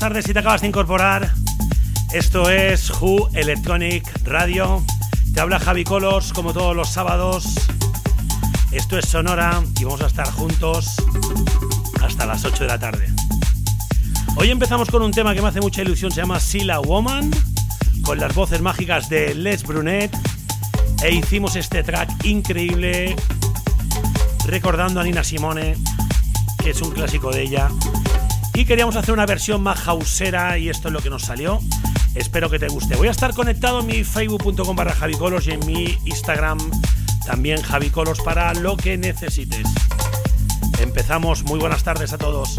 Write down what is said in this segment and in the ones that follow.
tardes si te acabas de incorporar. Esto es Who Electronic Radio. Te habla Javi Colos como todos los sábados. Esto es Sonora y vamos a estar juntos hasta las 8 de la tarde. Hoy empezamos con un tema que me hace mucha ilusión, se llama Sila Woman, con las voces mágicas de Les Brunet. E hicimos este track increíble recordando a Nina Simone, que es un clásico de ella. Y queríamos hacer una versión más hausera y esto es lo que nos salió. Espero que te guste. Voy a estar conectado en mi facebook.com barra javicolos y en mi Instagram también javicolos para lo que necesites. Empezamos. Muy buenas tardes a todos.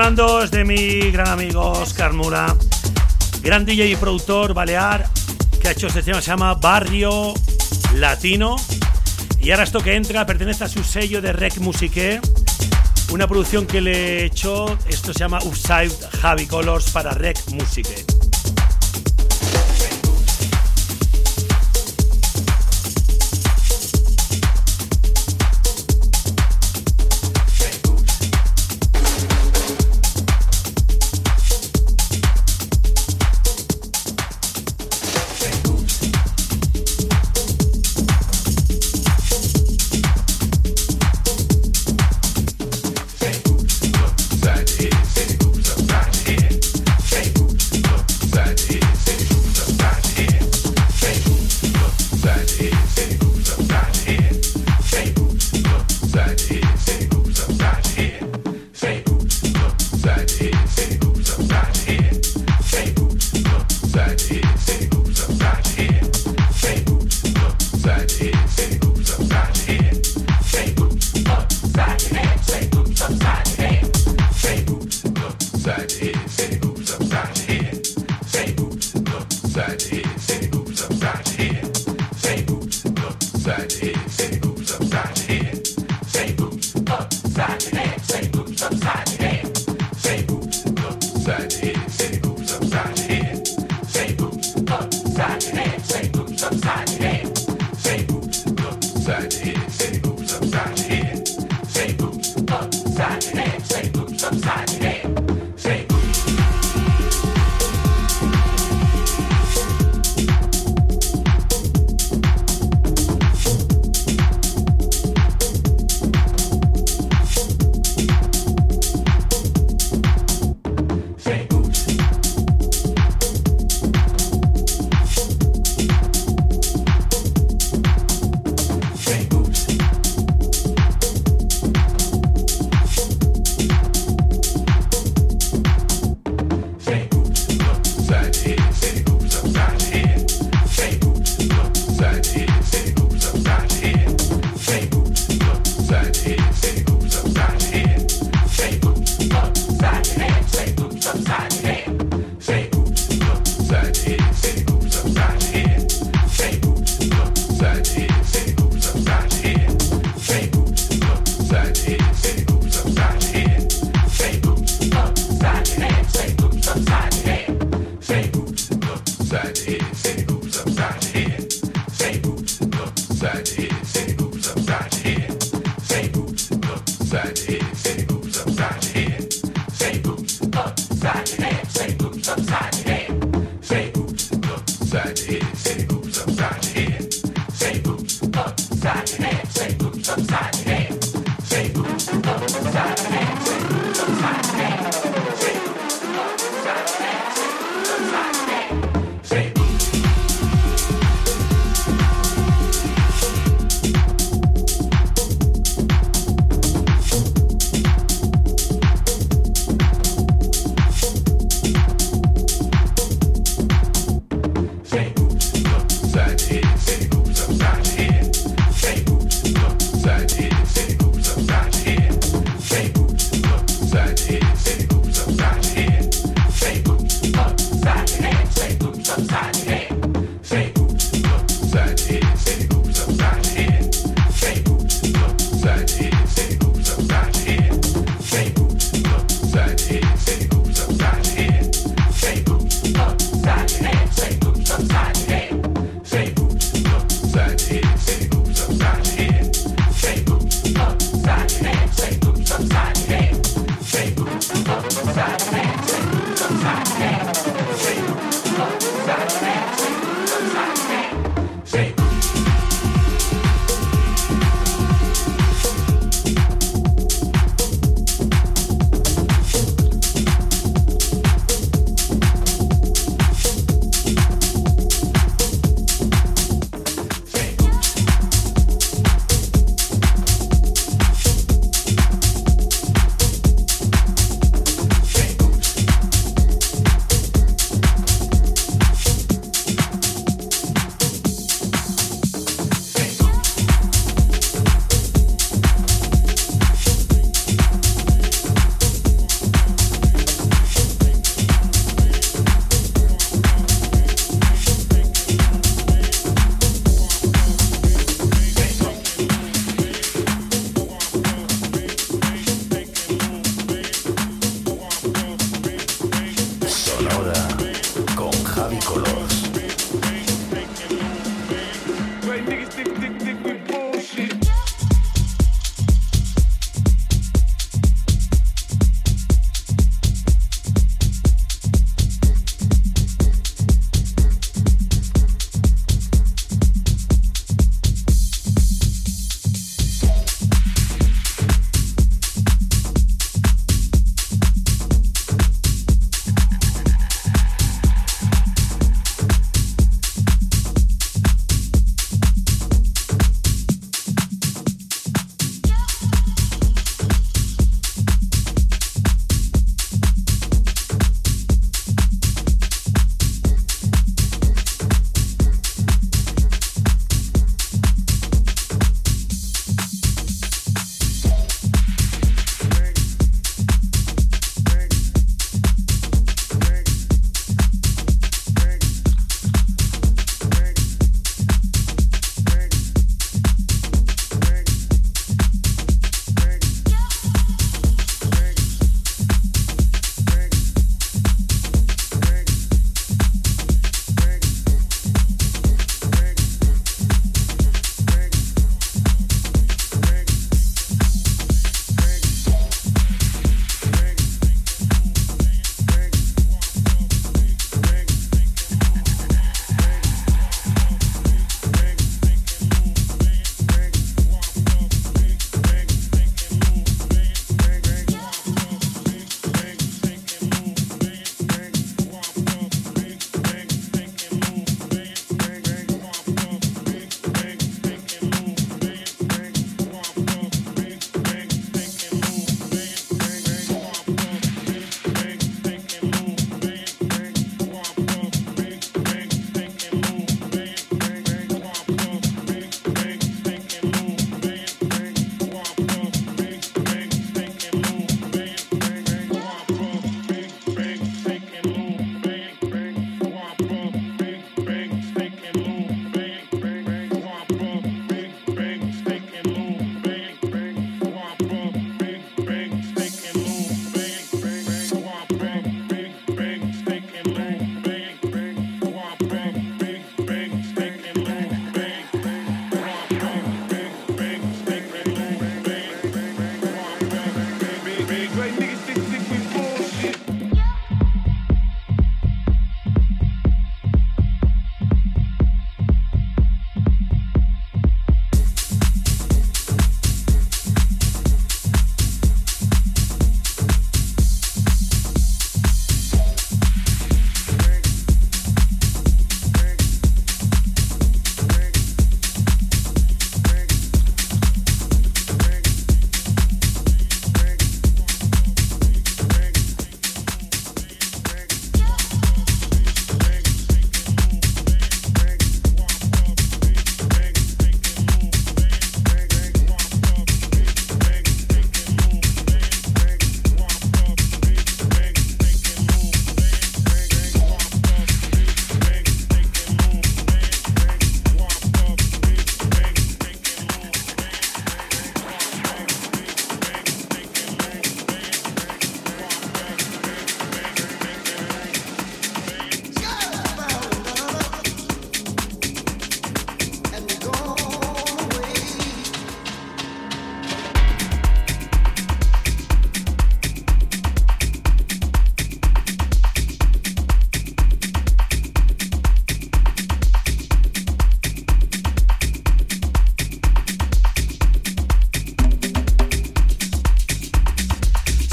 sonando es de mi gran amigo Oscar Mura, gran DJ y productor balear, que ha hecho este tema, se llama Barrio Latino. Y ahora esto que entra pertenece a su sello de Rec Musique, una producción que le he hecho, esto se llama Upside Javi Colors para Rec Musique.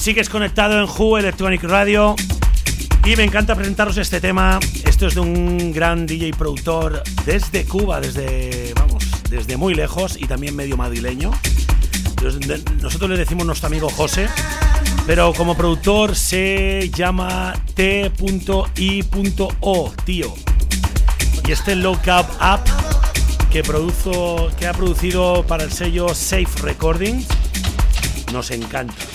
Sigues conectado en Who Electronic Radio y me encanta presentaros este tema. Esto es de un gran DJ productor desde Cuba, desde, vamos, desde muy lejos y también medio madrileño. Nosotros le decimos nuestro amigo José, pero como productor se llama T.I.O, tío. Y este Low Cap Up que, produzo, que ha producido para el sello Safe Recordings nos encanta.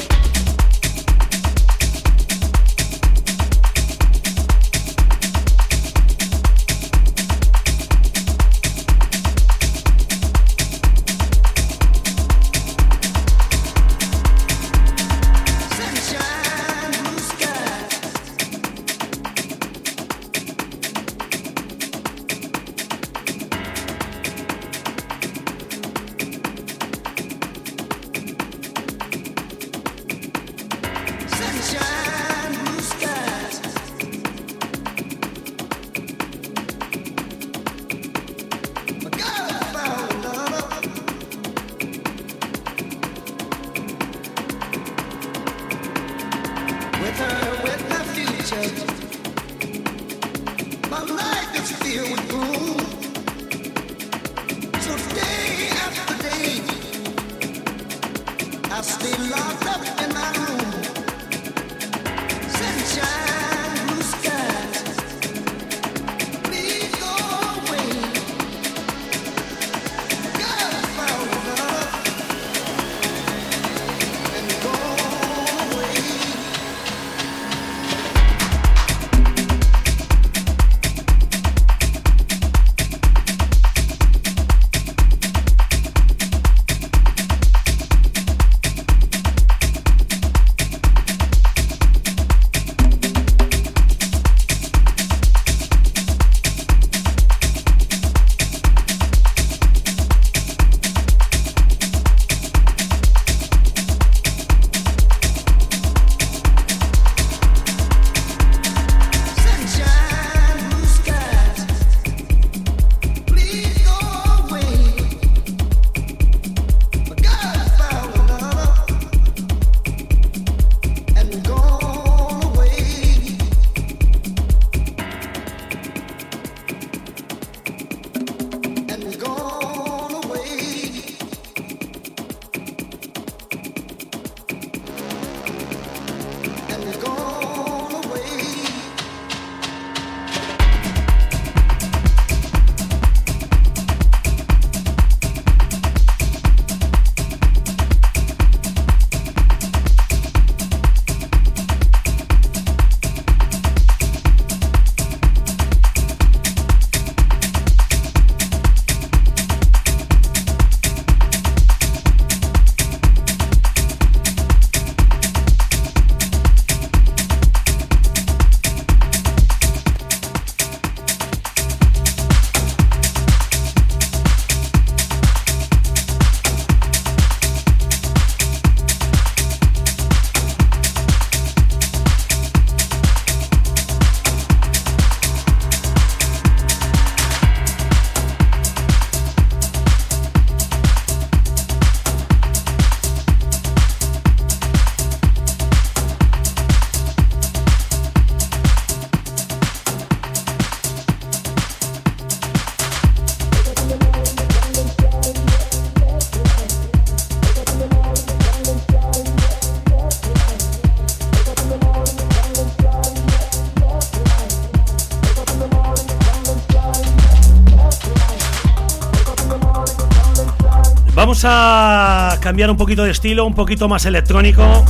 A cambiar un poquito de estilo, un poquito más electrónico.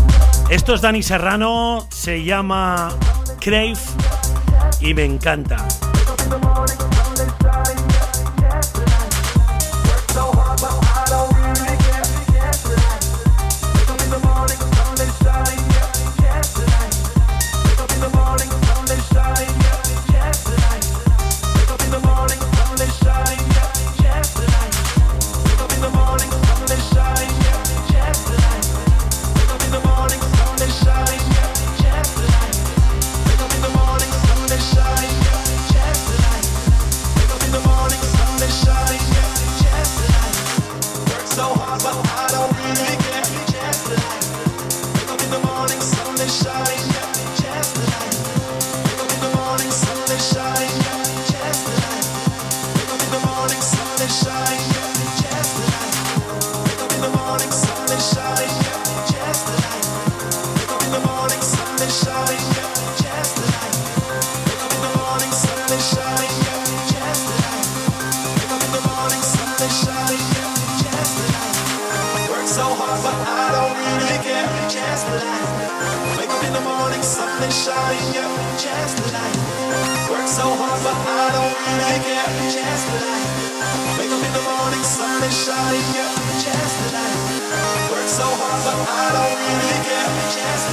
Esto es Dani Serrano, se llama Crave y me encanta.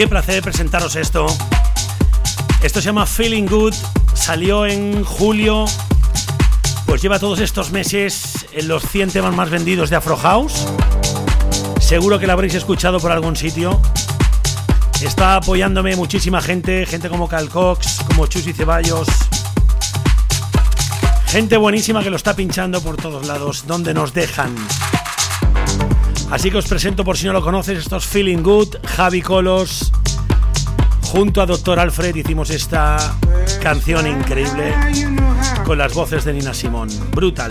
Qué placer presentaros esto. Esto se llama Feeling Good, salió en julio, pues lleva todos estos meses en los 100 temas más vendidos de Afro House. Seguro que lo habréis escuchado por algún sitio. Está apoyándome muchísima gente, gente como Cal Cox, como Chus Ceballos. Gente buenísima que lo está pinchando por todos lados, donde nos dejan. Así que os presento por si no lo conoces, estos Feeling Good, Javi Colos. Junto a Doctor Alfred hicimos esta canción increíble con las voces de Nina Simón. Brutal.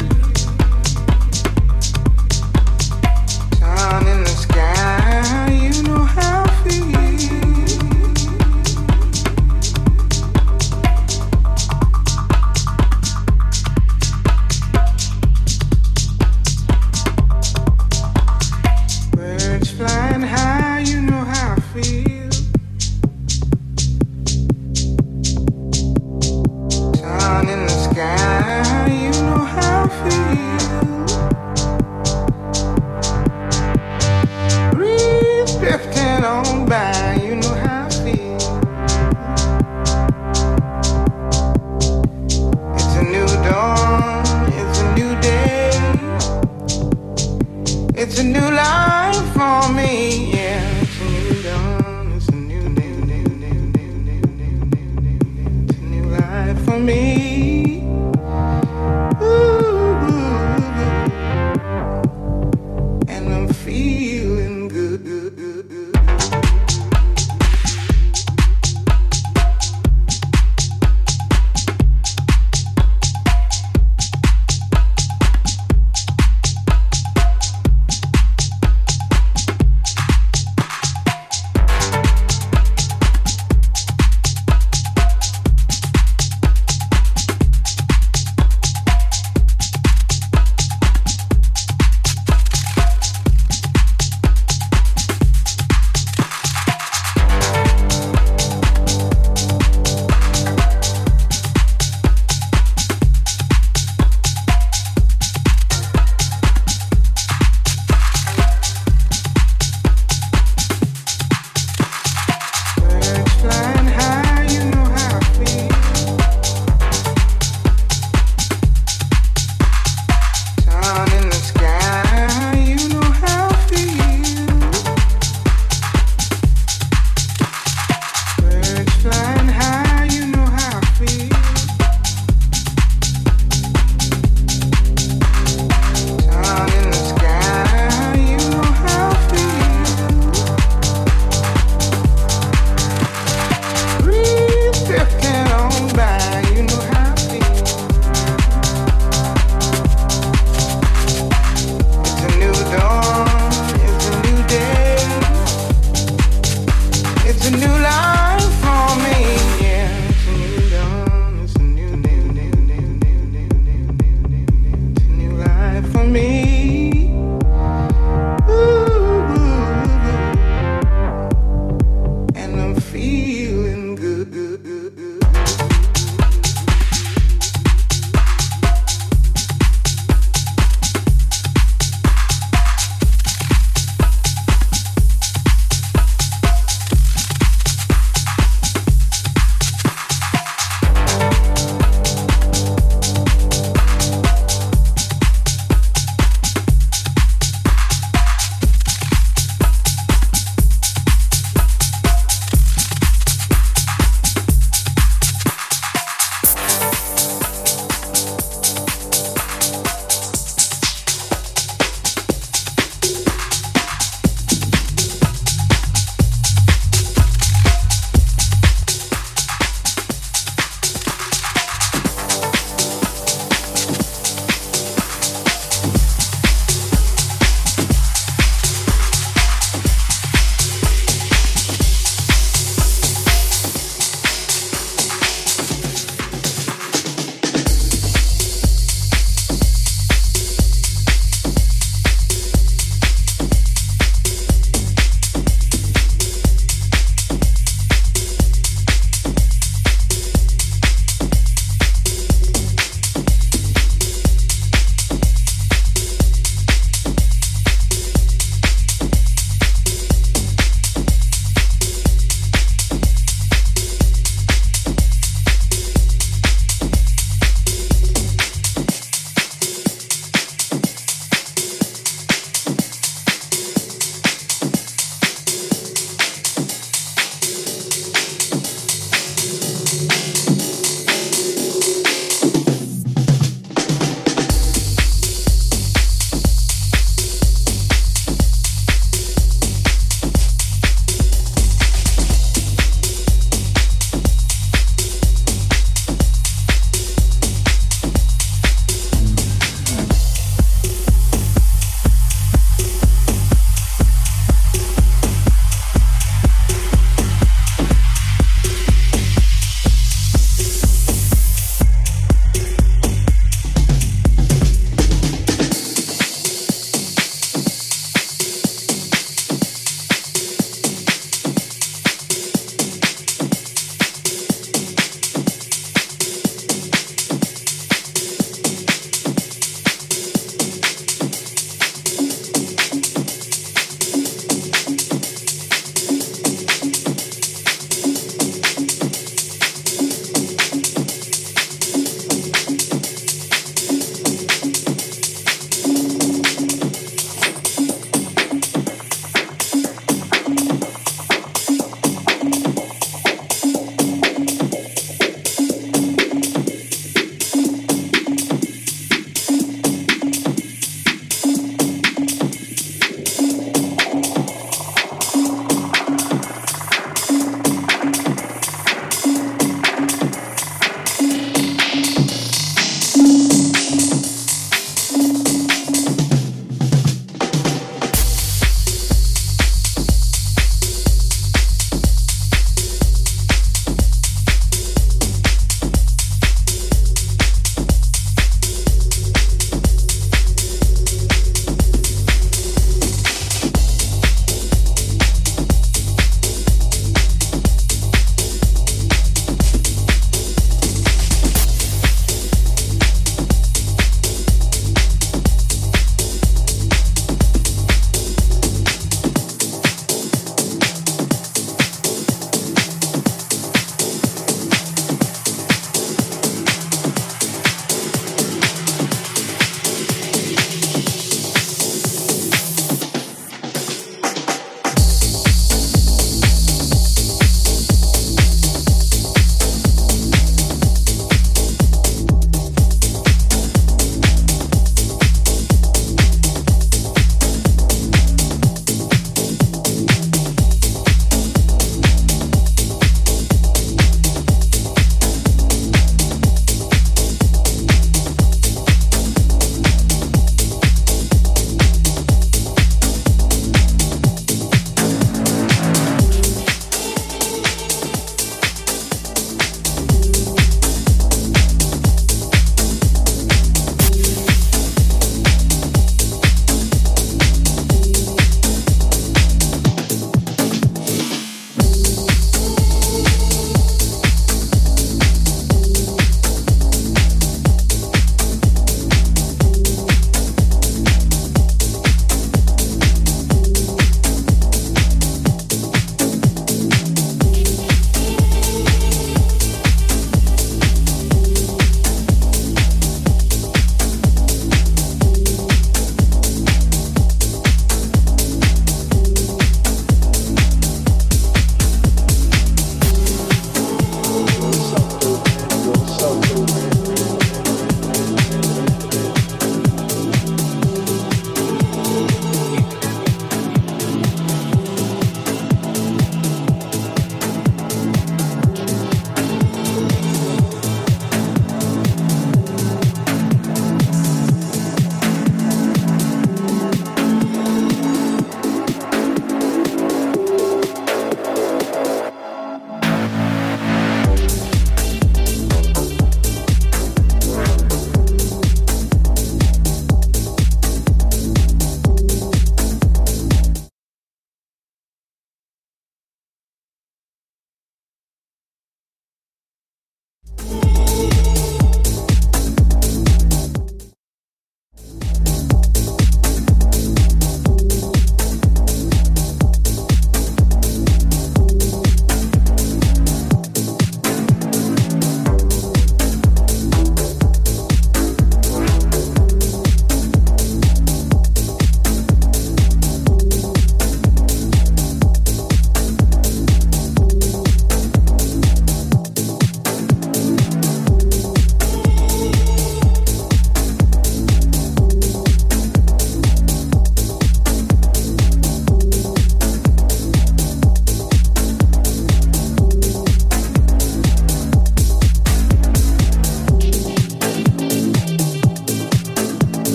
me.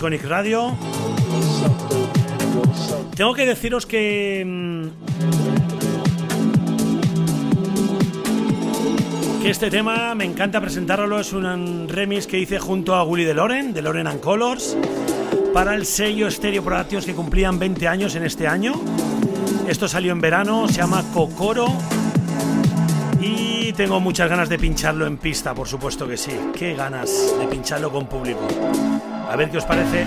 Electronic Radio. Tengo que deciros que. Mm, que este tema me encanta presentarlo. Es un remix que hice junto a Willy de Loren, de Loren and Colors, para el sello Stereo Productions que cumplían 20 años en este año. Esto salió en verano, se llama Kokoro y tengo muchas ganas de pincharlo en pista, por supuesto que sí. Qué ganas de pincharlo con público. A ver qué os parece.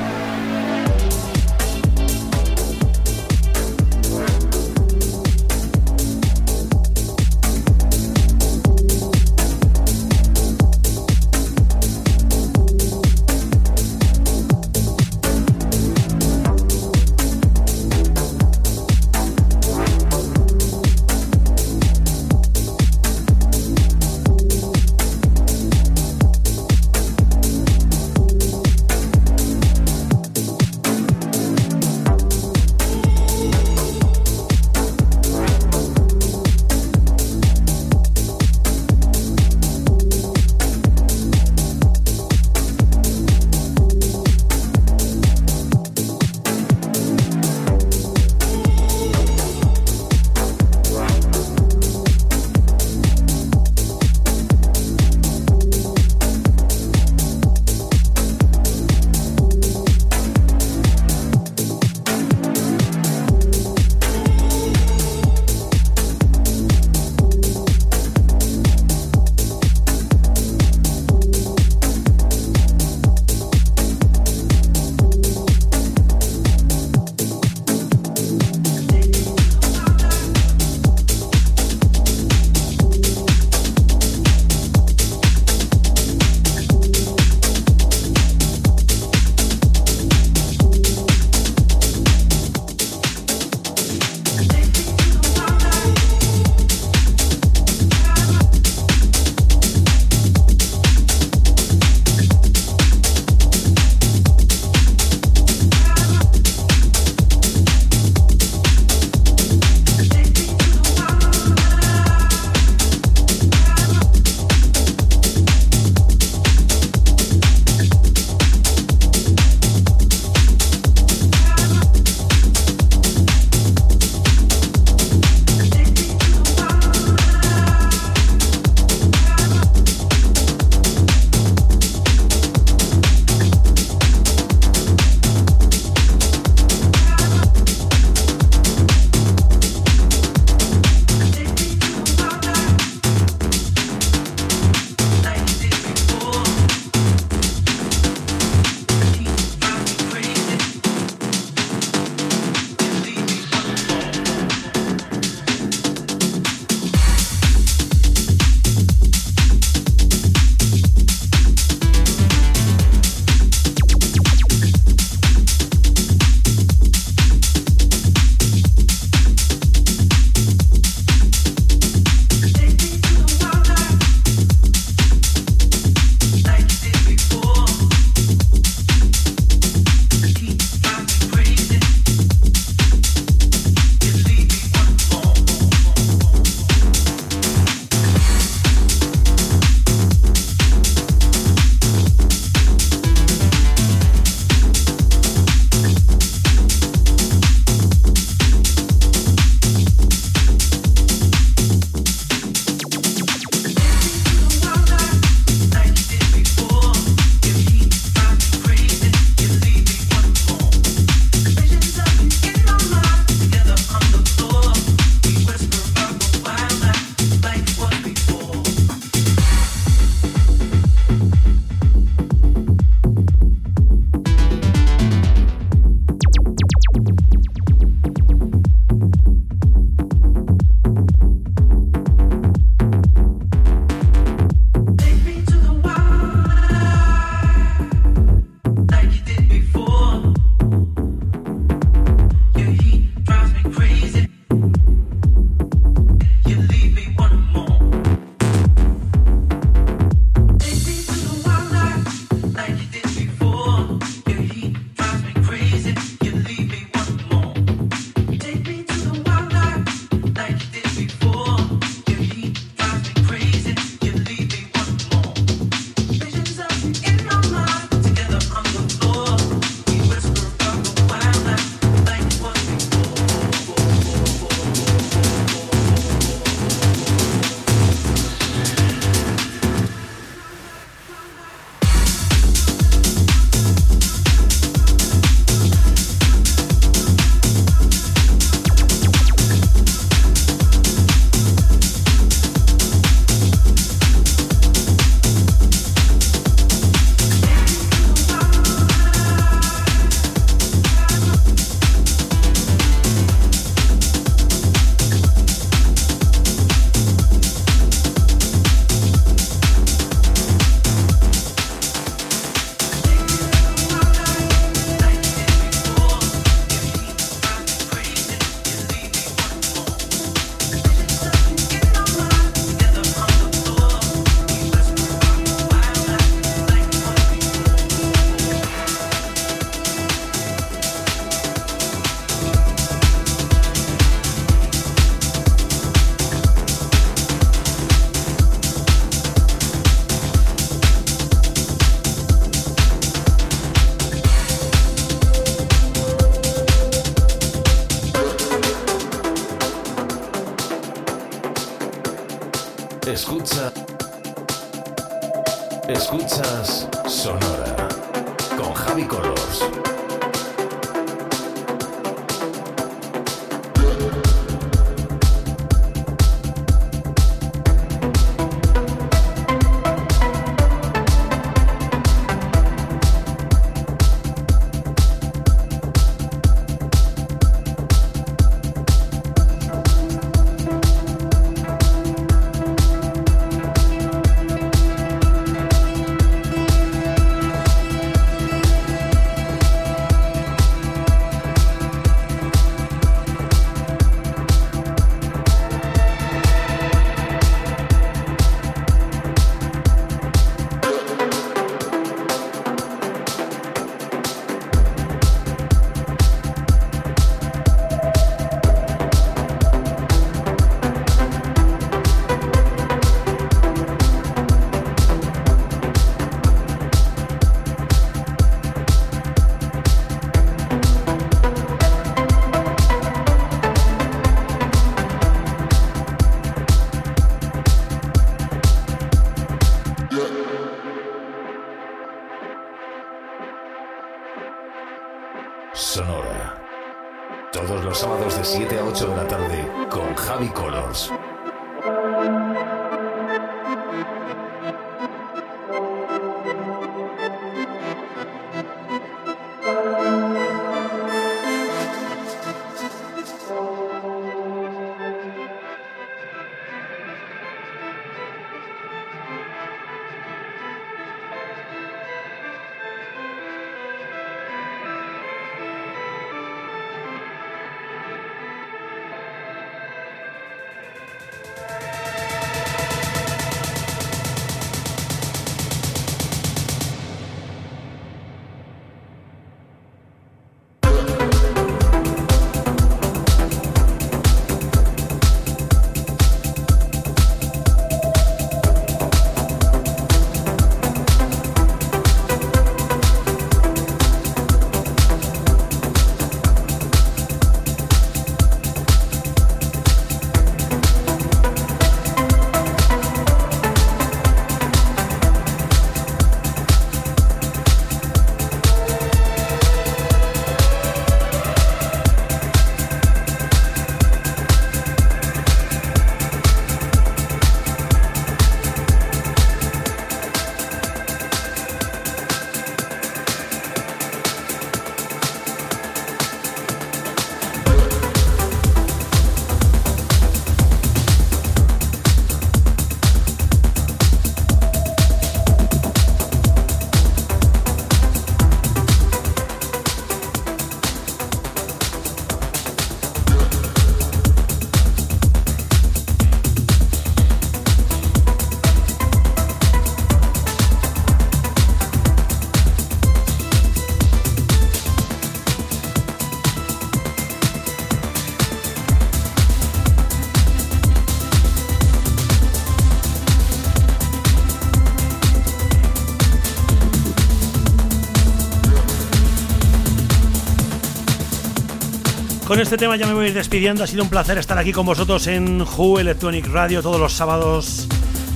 Con este tema ya me voy a ir despidiendo. Ha sido un placer estar aquí con vosotros en Who Electronic Radio todos los sábados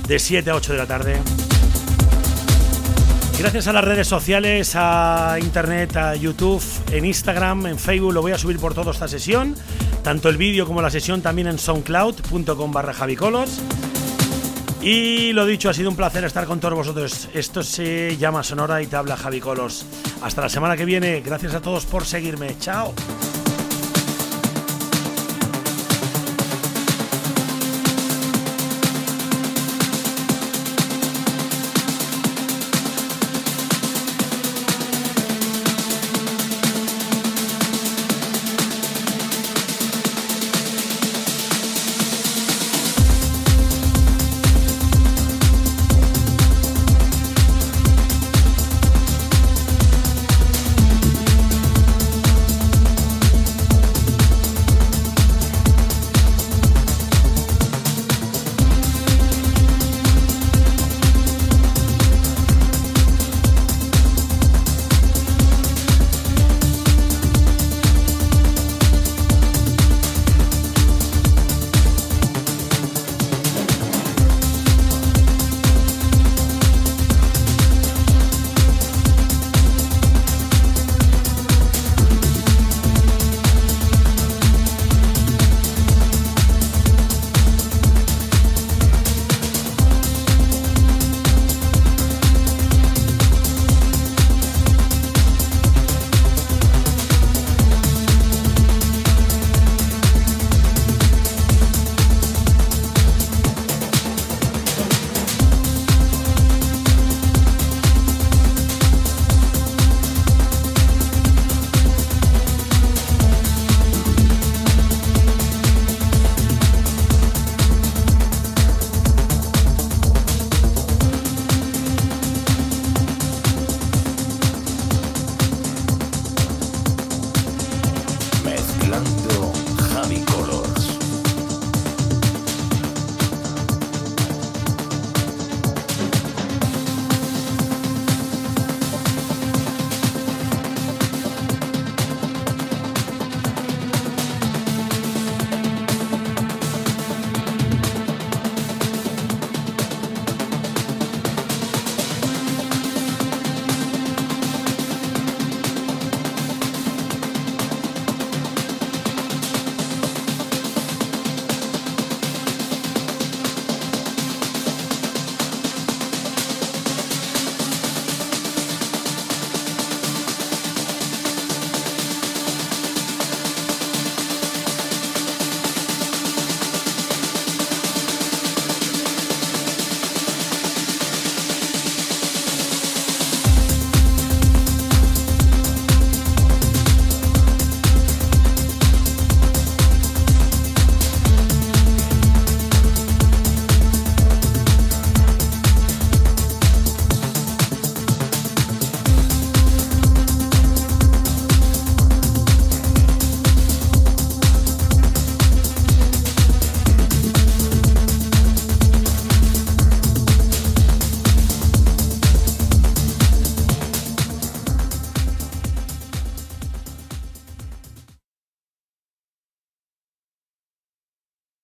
de 7 a 8 de la tarde. Gracias a las redes sociales, a internet, a YouTube, en Instagram, en Facebook, lo voy a subir por toda esta sesión. Tanto el vídeo como la sesión también en soundcloud.com barra javicolos. Y lo dicho, ha sido un placer estar con todos vosotros. Esto se llama Sonora y te habla Javi Colos. Hasta la semana que viene. Gracias a todos por seguirme. Chao.